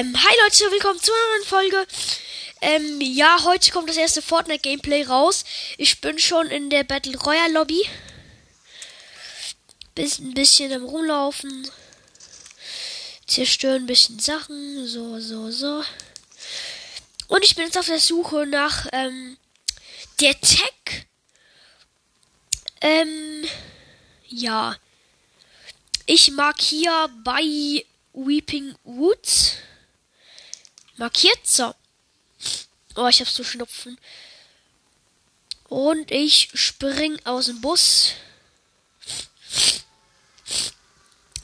Ähm, hi Leute, willkommen zu einer neuen Folge. Ähm, ja, heute kommt das erste Fortnite-Gameplay raus. Ich bin schon in der Battle Royale Lobby. Bis ein bisschen am Rumlaufen. Zerstören ein bisschen Sachen. So, so, so. Und ich bin jetzt auf der Suche nach, ähm, der Tech. Ähm, ja. Ich mag hier bei Weeping Woods. Markiert so. Oh, ich hab so Schnupfen. Und ich spring aus dem Bus.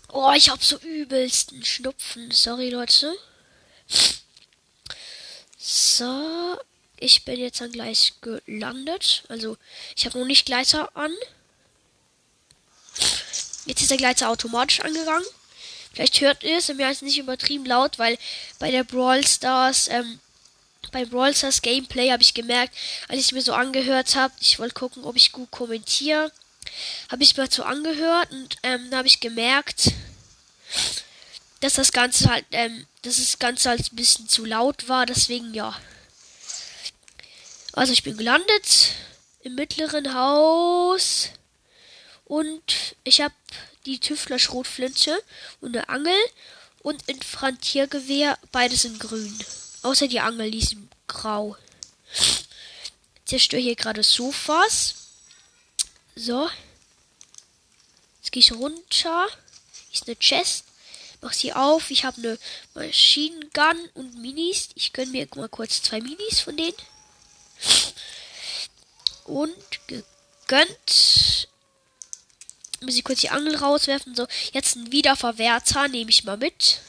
Oh, ich hab so übelsten Schnupfen. Sorry, Leute. So. Ich bin jetzt dann gleich gelandet. Also, ich habe noch nicht Gleiter an. Jetzt ist der Gleiter automatisch angegangen. Vielleicht hört ihr es, mir ist nicht übertrieben laut, weil bei der Brawl Stars, ähm, bei Brawl Stars Gameplay habe ich gemerkt, als ich mir so angehört habe, ich wollte gucken, ob ich gut kommentiere, habe ich mir so angehört und ähm, da habe ich gemerkt, dass das Ganze halt, ähm, dass das Ganze halt ein bisschen zu laut war, deswegen ja. Also ich bin gelandet im mittleren Haus und ich habe die Tüftler Schrotflinte und eine Angel und ein Frantiergewehr, beides in grün. Außer die Angel, die ist in grau. Zerstöre hier gerade Sofas. So. Jetzt gehe ich runter. Ist eine Chest. Mach sie auf. Ich habe eine Machine Gun und Minis. Ich gönne mir mal kurz zwei Minis von denen. Und gegönnt muss ich kurz die Angel rauswerfen. So, jetzt ein Wiederverwerter nehme ich mal mit.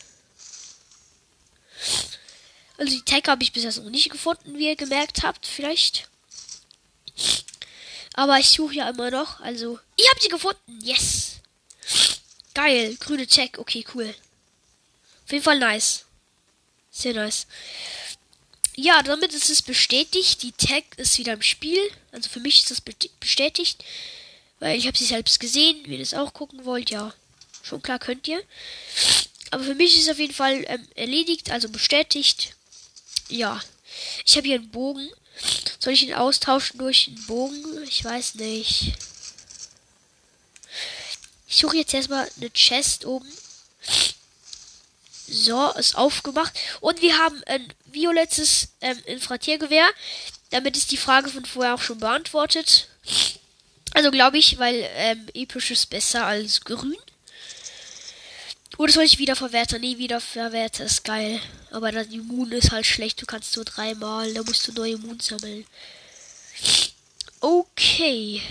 Also die Tag habe ich bisher noch nicht gefunden, wie ihr gemerkt habt, vielleicht. Aber ich suche ja immer noch. Also, ich habe sie gefunden. Yes. Geil. Grüne Check. Okay, cool. Auf jeden Fall nice. Sehr nice. Ja, damit ist es bestätigt. Die Tag ist wieder im Spiel. Also für mich ist das bestätigt. Weil ich habe sie selbst gesehen. Wenn ihr das auch gucken wollt, ja. Schon klar könnt ihr. Aber für mich ist es auf jeden Fall ähm, erledigt, also bestätigt. Ja. Ich habe hier einen Bogen. Soll ich ihn austauschen durch einen Bogen? Ich weiß nicht. Ich suche jetzt erstmal eine Chest oben. So, ist aufgemacht. Und wir haben ein violettes ähm, Infratiergewehr. Damit ist die Frage von vorher auch schon beantwortet. Also glaube ich, weil ähm, episch ist besser als grün. Oder soll ich wiederverwerten? Nee, wiederverwerten ist geil. Aber das Immun ist halt schlecht. Du kannst nur dreimal. Da musst du neue Immun sammeln. Okay.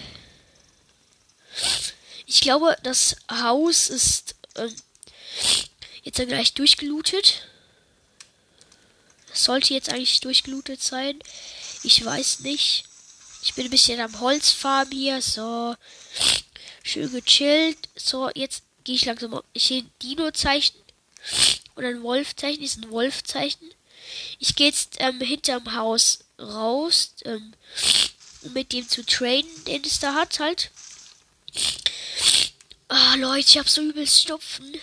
Ich glaube, das Haus ist ähm, jetzt dann gleich durchgelootet. Sollte jetzt eigentlich durchgelootet sein. Ich weiß nicht. Ich bin ein bisschen am Holzfarm hier. So. Schön gechillt. So, jetzt gehe ich langsam auf. Ich sehe ein Dino-Zeichen. Oder ein Wolf-Zeichen. Ist ein Wolf-Zeichen. Ich gehe jetzt ähm, hinterm Haus raus. Ähm, um mit dem zu trainen, den es da hat, halt. Ah, oh, Leute, ich habe so übelst Stopfen.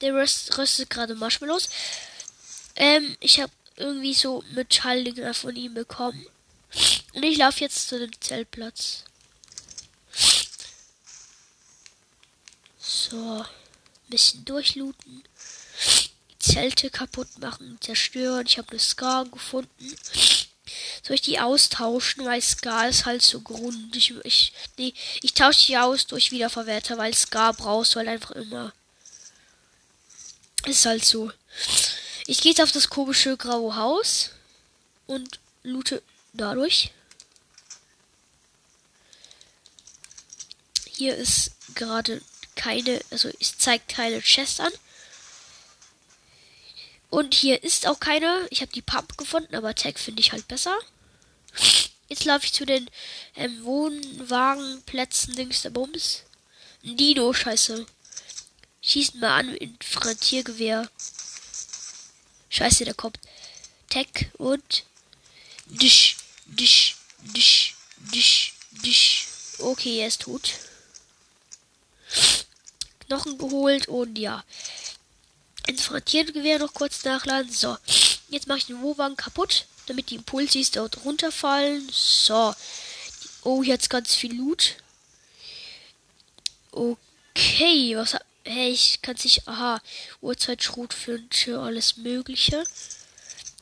Der röst, röstet gerade Marshmallows. Ähm, ich habe irgendwie so Metalldinger von ihm bekommen. Und ich laufe jetzt zu dem Zeltplatz. So. Ein bisschen durchlooten. Zelte kaputt machen, zerstören. Ich habe eine Scar gefunden. Soll ich die austauschen, weil Scar ist halt so grund. Ich, ich, nee, ich tausche die aus durch Wiederverwerter, weil Scar brauchst du halt einfach immer. Ist halt so. Ich gehe jetzt auf das komische graue Haus und loote dadurch. Hier ist gerade keine, also es zeigt keine Chest an. Und hier ist auch keine. Ich habe die Pump gefunden, aber Tag finde ich halt besser. Jetzt laufe ich zu den ähm, Wohnwagenplätzen links der Bums. Ein Dino, scheiße. Schießt mal an mit Frankiergewehr. Scheiße, der kommt. Tech und Disch, Disch, Disch, Disch, Disch. Okay, er ist tot. Knochen geholt und ja. Infrarotgewehr noch kurz nachladen. So. Jetzt mache ich den Wohnwagen kaputt, damit die Impulsis dort runterfallen. So. Oh, jetzt ganz viel Loot. Okay, was Hey, ich kann sich. Aha, Uhrzeit, Schrotflinte, alles Mögliche.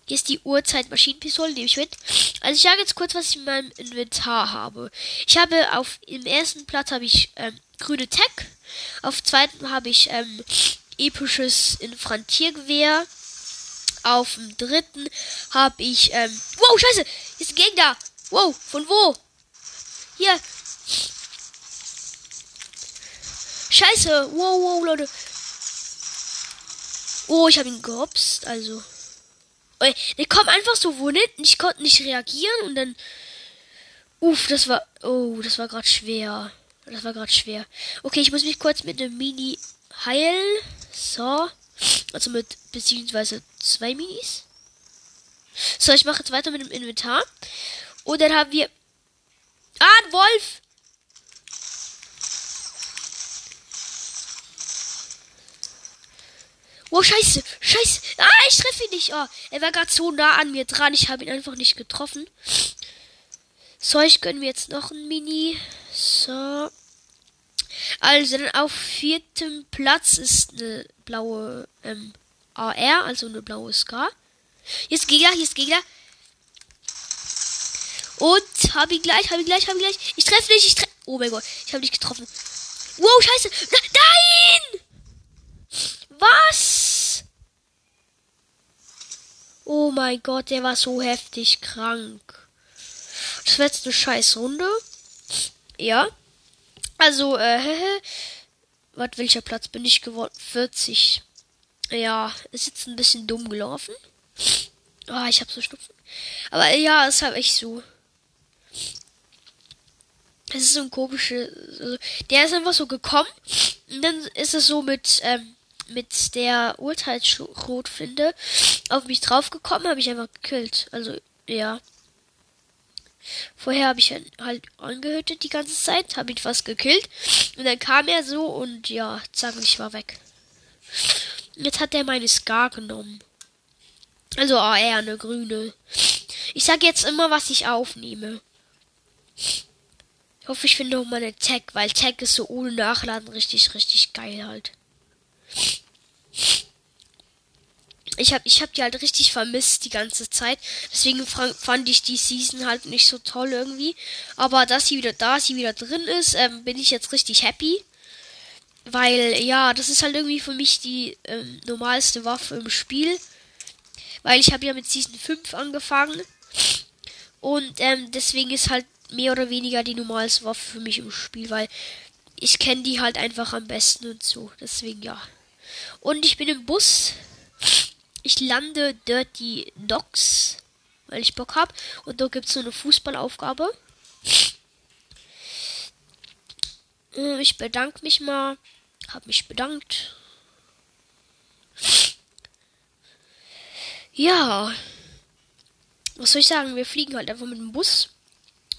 Hier ist die Uhrzeit Maschinenpistole, nehme ich mit. Also ich sage jetzt kurz, was ich in meinem Inventar habe. Ich habe auf im ersten Platz habe ich ähm, grüne Tech. Auf zweiten habe ich ähm, episches Infrantiergewehr. Auf dem dritten habe ich ähm, Wow, scheiße! Ist ein Gegner! Wow, von wo? Hier. Scheiße! Wow, wow, Leute. Oh, ich habe ihn gehopst, also. Der kommt einfach so von hinten. Ich konnte nicht reagieren und dann. Uff, das war. Oh, das war gerade schwer. Das war gerade schwer. Okay, ich muss mich kurz mit einem Mini heilen. So. Also mit beziehungsweise zwei Minis. So, ich mache jetzt weiter mit dem Inventar. Und dann haben wir. Ah, ein Wolf! Oh, scheiße. Scheiße. Ah, ich treffe ihn nicht. Oh, er war gerade so nah an mir dran. Ich habe ihn einfach nicht getroffen. So, ich gönne mir jetzt noch ein Mini. So. Also, dann auf viertem Platz ist eine blaue ähm, AR, also eine blaue Ska. Hier ist Gegner, ist Gegner. Und hab ihn gleich, hab ihn gleich, hab ihn gleich. Ich treffe nicht, ich treffe. Oh mein Gott, ich habe dich getroffen. Wow, scheiße. Nein! Was? Oh mein Gott, der war so heftig krank. Das war jetzt eine scheiß Runde. Ja. Also, äh, was, welcher Platz bin ich geworden? 40. Ja, ist jetzt ein bisschen dumm gelaufen. Ah, oh, ich hab so Schnupfen. Aber ja, ist halt echt so. Es ist so ein komischer. Also, der ist einfach so gekommen. Und dann ist es so mit, ähm, mit der Urteilsschrotflinte auf mich draufgekommen, habe ich einfach gekillt. Also, ja. Vorher habe ich halt angehütet die ganze Zeit, habe ihn fast gekillt. Und dann kam er so und ja, zack, ich war weg. Jetzt hat er meine Scar genommen. Also AR, ah, eine grüne. Ich sage jetzt immer, was ich aufnehme. Ich hoffe, ich finde auch meine Tag, weil Tag ist so ohne Nachladen richtig, richtig geil halt. Ich habe ich hab die halt richtig vermisst die ganze Zeit. Deswegen fand ich die Season halt nicht so toll irgendwie. Aber dass sie wieder da, sie wieder drin ist, ähm, bin ich jetzt richtig happy. Weil, ja, das ist halt irgendwie für mich die ähm, normalste Waffe im Spiel. Weil ich habe ja mit Season 5 angefangen. Und ähm, deswegen ist halt mehr oder weniger die normalste Waffe für mich im Spiel. Weil ich kenne die halt einfach am besten und so. Deswegen, ja. Und ich bin im Bus ich lande Dirty Dogs, weil ich Bock hab. Und da gibt's so eine Fußballaufgabe. Äh, ich bedanke mich mal. Hab mich bedankt. Ja. Was soll ich sagen? Wir fliegen halt einfach mit dem Bus.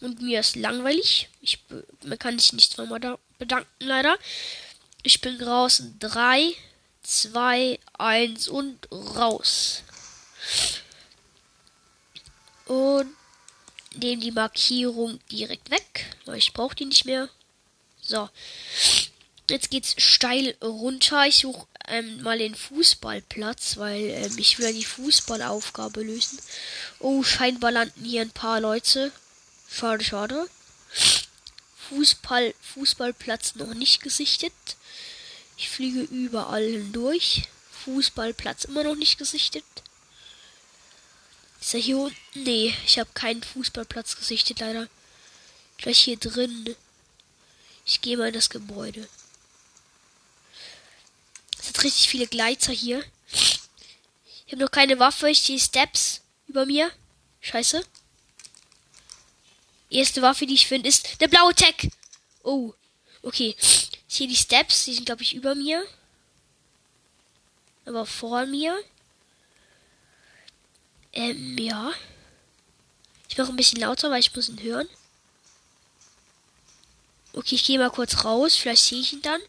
Und mir ist langweilig. Ich man kann sich nicht zweimal da bedanken, leider. Ich bin draußen. Drei, 2, 1 und raus. Und nehme die Markierung direkt weg, weil ich brauche die nicht mehr. So. Jetzt geht's steil runter. Ich suche ähm, mal den Fußballplatz, weil ähm, ich will die Fußballaufgabe lösen. Oh, scheinbar landen hier ein paar Leute. Schade, schade. Fußball, Fußballplatz noch nicht gesichtet. Ich fliege überall hindurch. Fußballplatz immer noch nicht gesichtet. Ist er hier unten? Nee, ich habe keinen Fußballplatz gesichtet, leider. Gleich hier drin. Ich gehe mal in das Gebäude. Es hat richtig viele Gleiter hier. Ich habe noch keine Waffe. Ich sehe Steps über mir. Scheiße. Erste Waffe, die ich finde, ist der blaue Tech. Oh. Okay. Hier die Steps, die sind glaube ich über mir. Aber vor mir. Ähm, ja. Ich mache ein bisschen lauter, weil ich muss ihn hören. Okay, ich gehe mal kurz raus. Vielleicht sehe ich ihn dann.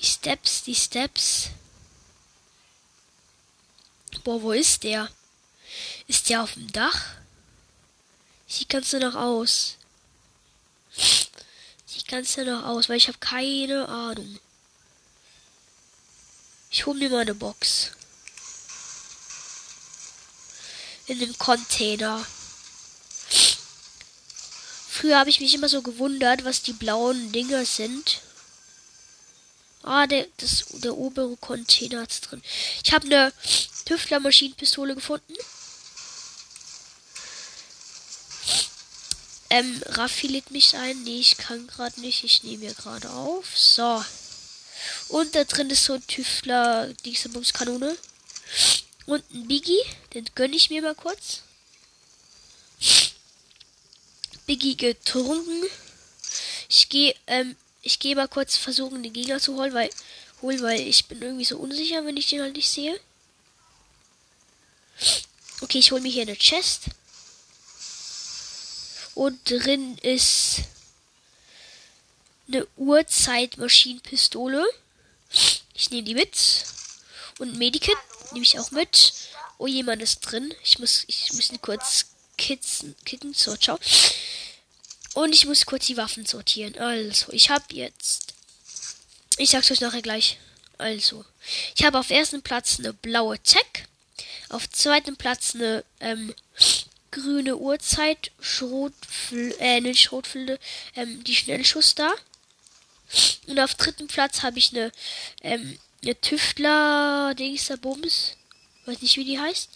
Die Steps, die Steps. Boah, wo ist der? Ist der auf dem Dach? Sieht ganz danach aus. Sieht ganz danach aus, weil ich habe keine Ahnung. Ich hole mir mal eine Box. In dem Container. Früher habe ich mich immer so gewundert, was die blauen Dinger sind. Ah, der, das, der obere Container hat's drin. Ich habe eine Tüftler-Maschinenpistole gefunden. Ähm, Raffi lädt mich ein. Nee, ich kann gerade nicht. Ich nehme hier gerade auf. So. Und da drin ist so ein Tüftler Dingsbums-Kanone. Und ein Biggie. Den gönne ich mir mal kurz. Biggie getrunken. Ich gehe ähm, ich gehe mal kurz versuchen, den Gegner zu holen, weil, holen, weil ich bin irgendwie so unsicher, wenn ich den halt nicht sehe. Okay, ich hole mir hier eine Chest. Und drin ist eine Uhrzeitmaschinenpistole. Ich nehme die mit. Und Medikit nehme ich auch mit. Oh, jemand ist drin. Ich muss, ich muss kurz kitzen, kicken. So, ciao. Und ich muss kurz die Waffen sortieren. Also, ich habe jetzt. Ich sag's euch nachher gleich. Also, ich habe auf ersten Platz eine blaue Tech. Auf zweiten Platz eine ähm, grüne Uhrzeit, Schrotfl äh, nicht Schrotflinte, ähm, die Schnellschuss da. Und auf dritten Platz habe ich eine, ähm, eine Tüftler Dingster Bums. Weiß nicht, wie die heißt.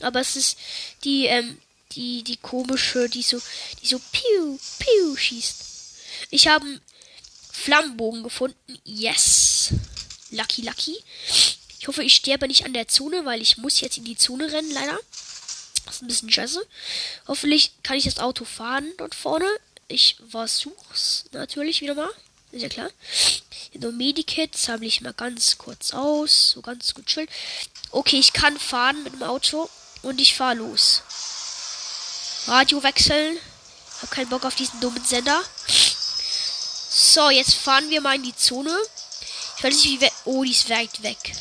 Aber es ist die, ähm, die, die komische, die so, die so piu, piu schießt. Ich habe einen Flammenbogen gefunden. Yes. Lucky, lucky. Ich hoffe, ich sterbe nicht an der Zone, weil ich muss jetzt in die Zone rennen, leider. Das ist ein bisschen scheiße. Hoffentlich kann ich das Auto fahren dort vorne. Ich versuch's natürlich wieder mal. Ist ja klar. Nur Medikit sammle ich mal ganz kurz aus. So ganz gut chill. Okay, ich kann fahren mit dem Auto und ich fahre los. Radio wechseln. Hab keinen Bock auf diesen dummen Sender. So, jetzt fahren wir mal in die Zone. Ich weiß nicht, wie weit. Oh, die ist weit weg.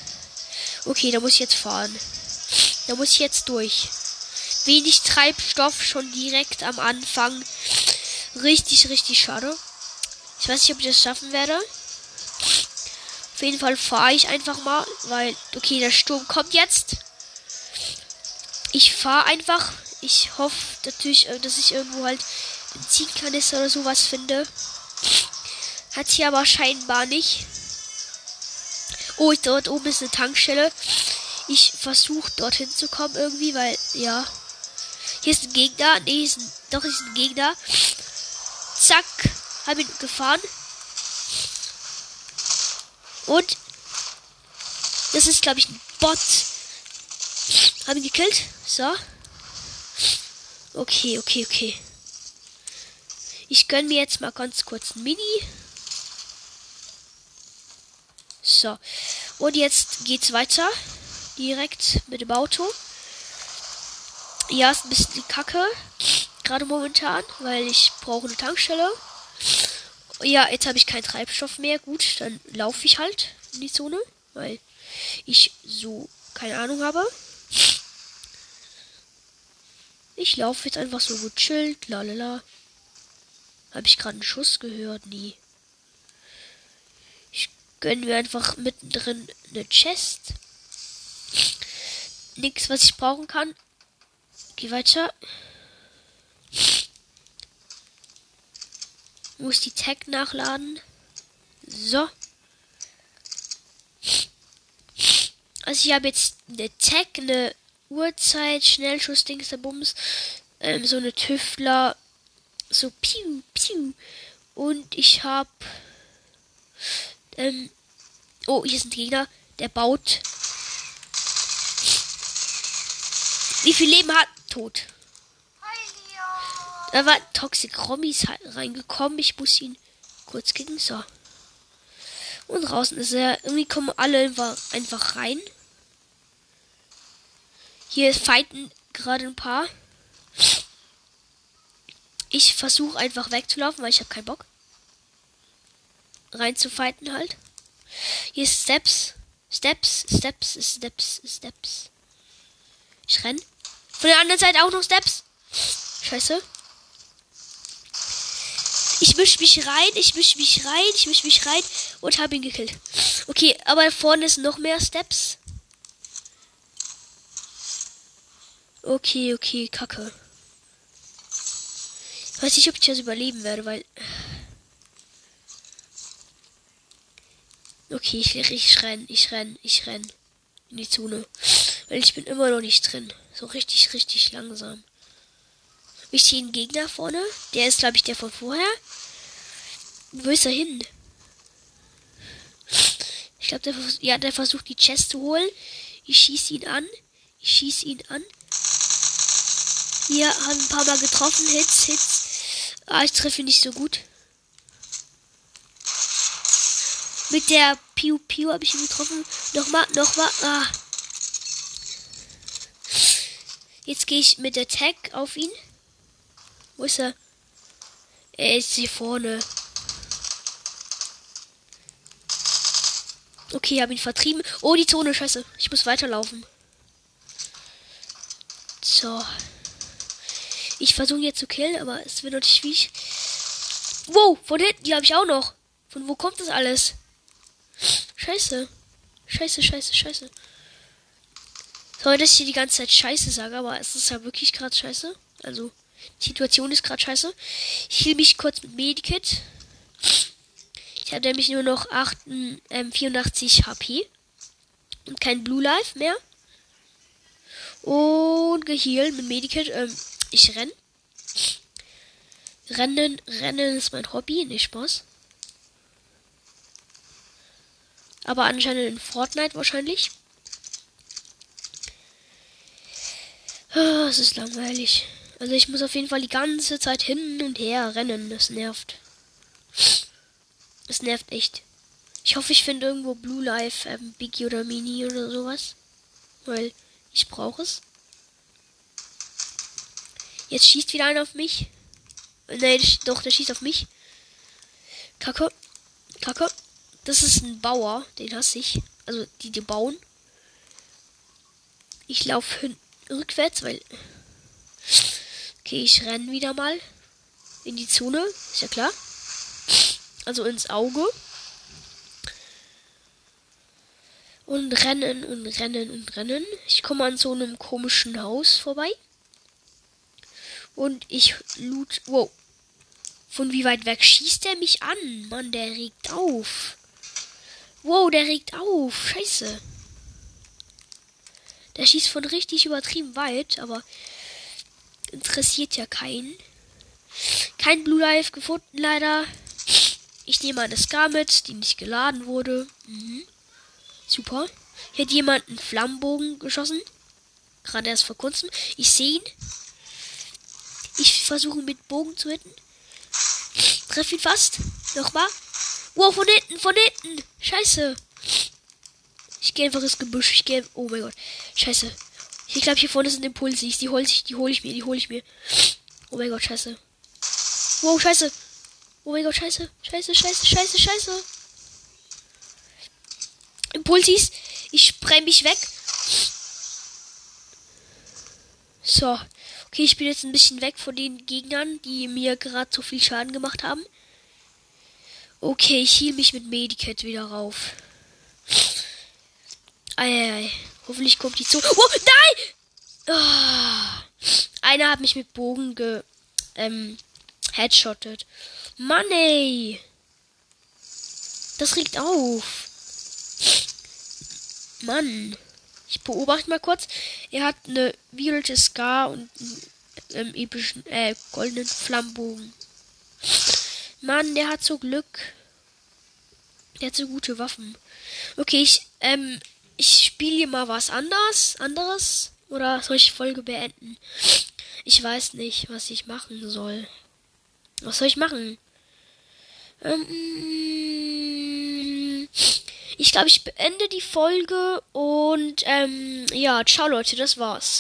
Okay, da muss ich jetzt fahren. Da muss ich jetzt durch. Wenig Treibstoff schon direkt am Anfang. Richtig, richtig schade. Ich weiß nicht, ob ich das schaffen werde. Auf jeden Fall fahre ich einfach mal, weil, okay, der Sturm kommt jetzt. Ich fahre einfach ich hoffe natürlich, äh, dass ich irgendwo halt Benzinkanister oder sowas finde. Hat hier aber scheinbar nicht. Oh, dort oben ist eine Tankstelle. Ich versuche dorthin zu kommen irgendwie, weil, ja. Hier ist ein Gegner. Nee, hier ist ein, doch, hier ist ein Gegner. Zack. Hab ihn gefahren. Und das ist, glaube ich, ein Bot. Hab ihn gekillt. So. Okay, okay, okay. Ich gönne mir jetzt mal ganz kurz ein Mini. So. Und jetzt geht's weiter. Direkt mit dem Auto. Ja, ist ein bisschen Kacke. Gerade momentan, weil ich brauche eine Tankstelle. Ja, jetzt habe ich keinen Treibstoff mehr. Gut, dann laufe ich halt in die Zone, weil ich so keine Ahnung habe. Ich laufe jetzt einfach so gechillt, lalala. Habe ich gerade einen Schuss gehört? Nie. Ich gönne mir einfach mittendrin eine Chest. Nichts, was ich brauchen kann. Geh weiter. Muss die Tag nachladen. So. Also ich habe jetzt eine Tag, eine Uhrzeit, Schnellschuss, Dings, der Bums, ähm, so eine Tüftler, so piu, piu. Und ich hab, ähm, oh, hier ist ein Gegner, der baut. Wie viel Leben hat? Tot. Da war Toxic Rommis reingekommen. Ich muss ihn kurz kicken. So. Und draußen ist er. Irgendwie kommen alle einfach rein. Hier fighten gerade ein paar. Ich versuche einfach wegzulaufen, weil ich habe keinen Bock. Rein zu fighten halt. Hier ist Steps. Steps, Steps, Steps, Steps. Ich renn. Von der anderen Seite auch noch Steps. Scheiße. Ich misch mich rein, ich misch mich rein, ich misch mich rein und hab ihn gekillt. Okay, aber vorne ist noch mehr Steps. Okay, okay, kacke. Ich weiß nicht, ob ich das überleben werde, weil. Okay, ich, ich renn, ich renn, ich renn in die Zone. Weil ich bin immer noch nicht drin. So richtig, richtig langsam. Ich sehe einen Gegner vorne. Der ist, glaube ich, der von vorher. Wo ist er hin? Ich glaube, der, ja, der versucht die Chest zu holen. Ich schieße ihn an. Ich schieße ihn an. Hier haben ein paar Mal getroffen. Hits, Hits. Ah, ich treffe ihn nicht so gut. Mit der Piu Piu habe ich ihn getroffen. Nochmal, nochmal. Ah. Jetzt gehe ich mit der Tag auf ihn. Wo ist er? Er ist hier vorne. Okay, habe ihn vertrieben. Oh, die Zone, scheiße. Ich muss weiterlaufen. So. Ich versuche jetzt zu killen, aber es wird natürlich schwierig. Wow, von hinten, die habe ich auch noch. Von wo kommt das alles? Scheiße. Scheiße, scheiße, scheiße. Sorry, dass ich hier die ganze Zeit Scheiße sage, aber es ist ja wirklich gerade scheiße. Also, die Situation ist gerade scheiße. Ich hielt mich kurz mit Medikit. Ich hatte nämlich nur noch 8, ähm, 84 HP. Und kein Blue Life mehr. Und gehealt mit Medikit. Ähm, ich renn. Rennen, Rennen ist mein Hobby, nicht Spaß. Aber anscheinend in Fortnite wahrscheinlich. Ah, es ist langweilig. Also ich muss auf jeden Fall die ganze Zeit hin und her rennen. Das nervt. Das nervt echt. Ich hoffe, ich finde irgendwo Blue Life, ähm, Biggie oder Mini oder sowas. Weil ich brauche es. Jetzt schießt wieder einer auf mich. Nein, doch, der schießt auf mich. Kacke. Kacke. Das ist ein Bauer, den hasse ich. Also, die, die bauen. Ich laufe rückwärts, weil. Okay, ich renne wieder mal in die Zone. Ist ja klar. Also ins Auge. Und rennen und rennen und rennen. Ich komme an so einem komischen Haus vorbei. Und ich loot. Wow. Von wie weit weg schießt er mich an? Mann, der regt auf. Wow, der regt auf. Scheiße. Der schießt von richtig übertrieben weit, aber interessiert ja keinen. Kein Blue Life gefunden, leider. Ich nehme eine Scar mit, die nicht geladen wurde. Mhm. Super. Hier hat jemand einen Flammenbogen geschossen. Gerade erst vor kurzem. Ich sehe ihn. Ich versuche mit Bogen zu hitten. Treff ihn fast. Nochmal. Wow, von hinten, von hinten. Scheiße. Ich gehe einfach ins Gebüsch. Ich gehe. Oh mein Gott. Scheiße. Ich glaube, hier vorne sind Impulse. Die hole ich, die hole ich mir, die hole ich mir. Oh mein Gott, scheiße. Wow, scheiße. Oh mein Gott, scheiße. Scheiße, scheiße, scheiße, scheiße. Impulsis. Ich spreng mich weg. So. Okay, ich bin jetzt ein bisschen weg von den Gegnern, die mir gerade so viel Schaden gemacht haben. Okay, ich hiel mich mit Medikit wieder rauf. Eieiei. Hoffentlich kommt die zu. Oh, nein! Oh. Einer hat mich mit Bogen ge ähm, headshottet. Mann, ey. Das regt auf. Mann. Ich beobachte mal kurz. Er hat eine violette Scar und einen ähm, epischen, äh, goldenen Flammenbogen. Mann, der hat so Glück. Der hat so gute Waffen. Okay, ich, ähm, ich spiele hier mal was anders, anderes. Oder soll ich Folge beenden? Ich weiß nicht, was ich machen soll. Was soll ich machen? Ähm, ich glaube, ich beende die Folge und ähm, ja, ciao Leute, das war's.